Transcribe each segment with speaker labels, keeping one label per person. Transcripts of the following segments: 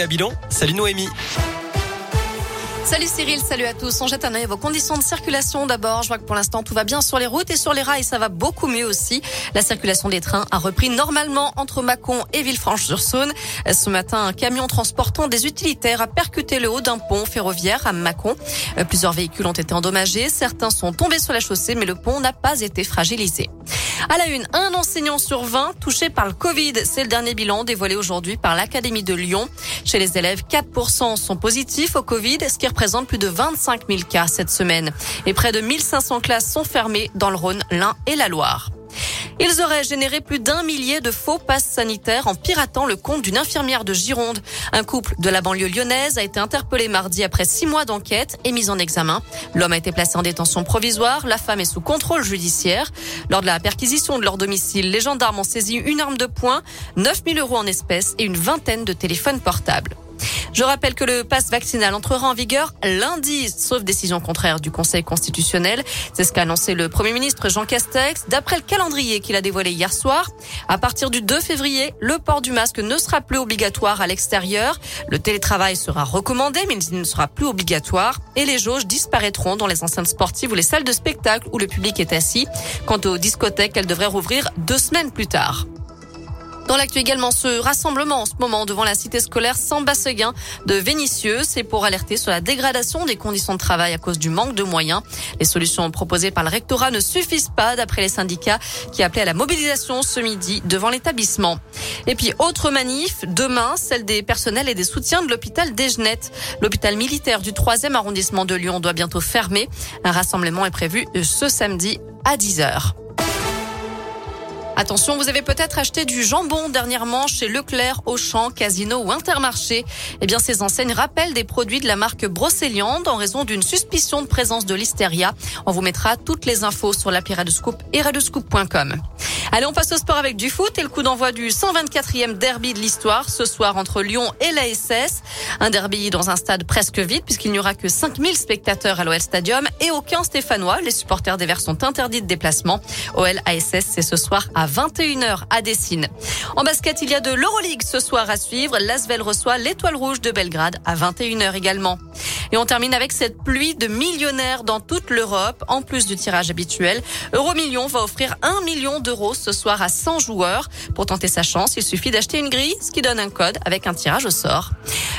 Speaker 1: Salut.
Speaker 2: Salut Cyril, salut à tous. On jette un œil vos conditions de circulation. D'abord, je vois que pour l'instant tout va bien sur les routes et sur les rails, ça va beaucoup mieux aussi. La circulation des trains a repris normalement entre Mâcon et Villefranche-sur-Saône. Ce matin, un camion transportant des utilitaires a percuté le haut d'un pont ferroviaire à Mâcon. Plusieurs véhicules ont été endommagés, certains sont tombés sur la chaussée, mais le pont n'a pas été fragilisé. À la une, un enseignant sur 20 touché par le Covid. C'est le dernier bilan dévoilé aujourd'hui par l'Académie de Lyon. Chez les élèves, 4% sont positifs au Covid, ce qui représente plus de 25 000 cas cette semaine. Et près de 1500 classes sont fermées dans le Rhône, l'Ain et la Loire. Ils auraient généré plus d'un millier de faux passes sanitaires en piratant le compte d'une infirmière de Gironde. Un couple de la banlieue lyonnaise a été interpellé mardi après six mois d'enquête et mis en examen. L'homme a été placé en détention provisoire. La femme est sous contrôle judiciaire. Lors de la perquisition de leur domicile, les gendarmes ont saisi une arme de poing, 9000 euros en espèces et une vingtaine de téléphones portables. Je rappelle que le pass vaccinal entrera en vigueur lundi, sauf décision contraire du Conseil constitutionnel. C'est ce qu'a annoncé le Premier ministre Jean Castex. D'après le calendrier qu'il a dévoilé hier soir, à partir du 2 février, le port du masque ne sera plus obligatoire à l'extérieur. Le télétravail sera recommandé, mais il ne sera plus obligatoire. Et les jauges disparaîtront dans les enceintes sportives ou les salles de spectacle où le public est assis. Quant aux discothèques, elles devraient rouvrir deux semaines plus tard. Dans l'actu également, ce rassemblement en ce moment devant la cité scolaire Saint-Basseguin de Vénissieux, c'est pour alerter sur la dégradation des conditions de travail à cause du manque de moyens. Les solutions proposées par le rectorat ne suffisent pas d'après les syndicats qui appelaient à la mobilisation ce midi devant l'établissement. Et puis, autre manif, demain, celle des personnels et des soutiens de l'hôpital Desgenettes. L'hôpital militaire du 3e arrondissement de Lyon doit bientôt fermer. Un rassemblement est prévu ce samedi à 10h. Attention, vous avez peut-être acheté du jambon dernièrement chez Leclerc, Auchan, Casino ou Intermarché. Eh bien, ces enseignes rappellent des produits de la marque Brocéliande en raison d'une suspicion de présence de listeria. On vous mettra toutes les infos sur l'appli Radescoop et. Allez, on passe au sport avec du foot et le coup d'envoi du 124e derby de l'histoire ce soir entre Lyon et la SS. Un derby dans un stade presque vide puisqu'il n'y aura que 5000 spectateurs à l'OL Stadium et aucun Stéphanois. Les supporters des Verts sont interdits de déplacement. OL ASS, c'est ce soir à 21h à Dessine. En basket, il y a de l'Euroleague ce soir à suivre. L'Asvel reçoit l'Étoile Rouge de Belgrade à 21h également. Et on termine avec cette pluie de millionnaires dans toute l'Europe. En plus du tirage habituel, Euromillion va offrir un million d'euros ce soir à 100 joueurs. Pour tenter sa chance, il suffit d'acheter une grille, ce qui donne un code avec un tirage au sort.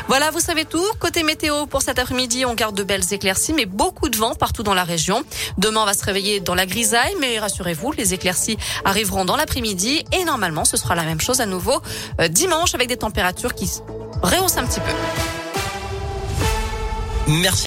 Speaker 2: Voilà, vous savez tout. Côté météo, pour cet après-midi, on garde de belles éclaircies, mais beaucoup de vent partout dans la région. Demain, on va se réveiller dans la grisaille, mais rassurez-vous, les éclaircies arriveront dans l'après-midi et normalement, ce sera la même chose à nouveau euh, dimanche avec des températures qui rehaussent un petit peu.
Speaker 1: Merci.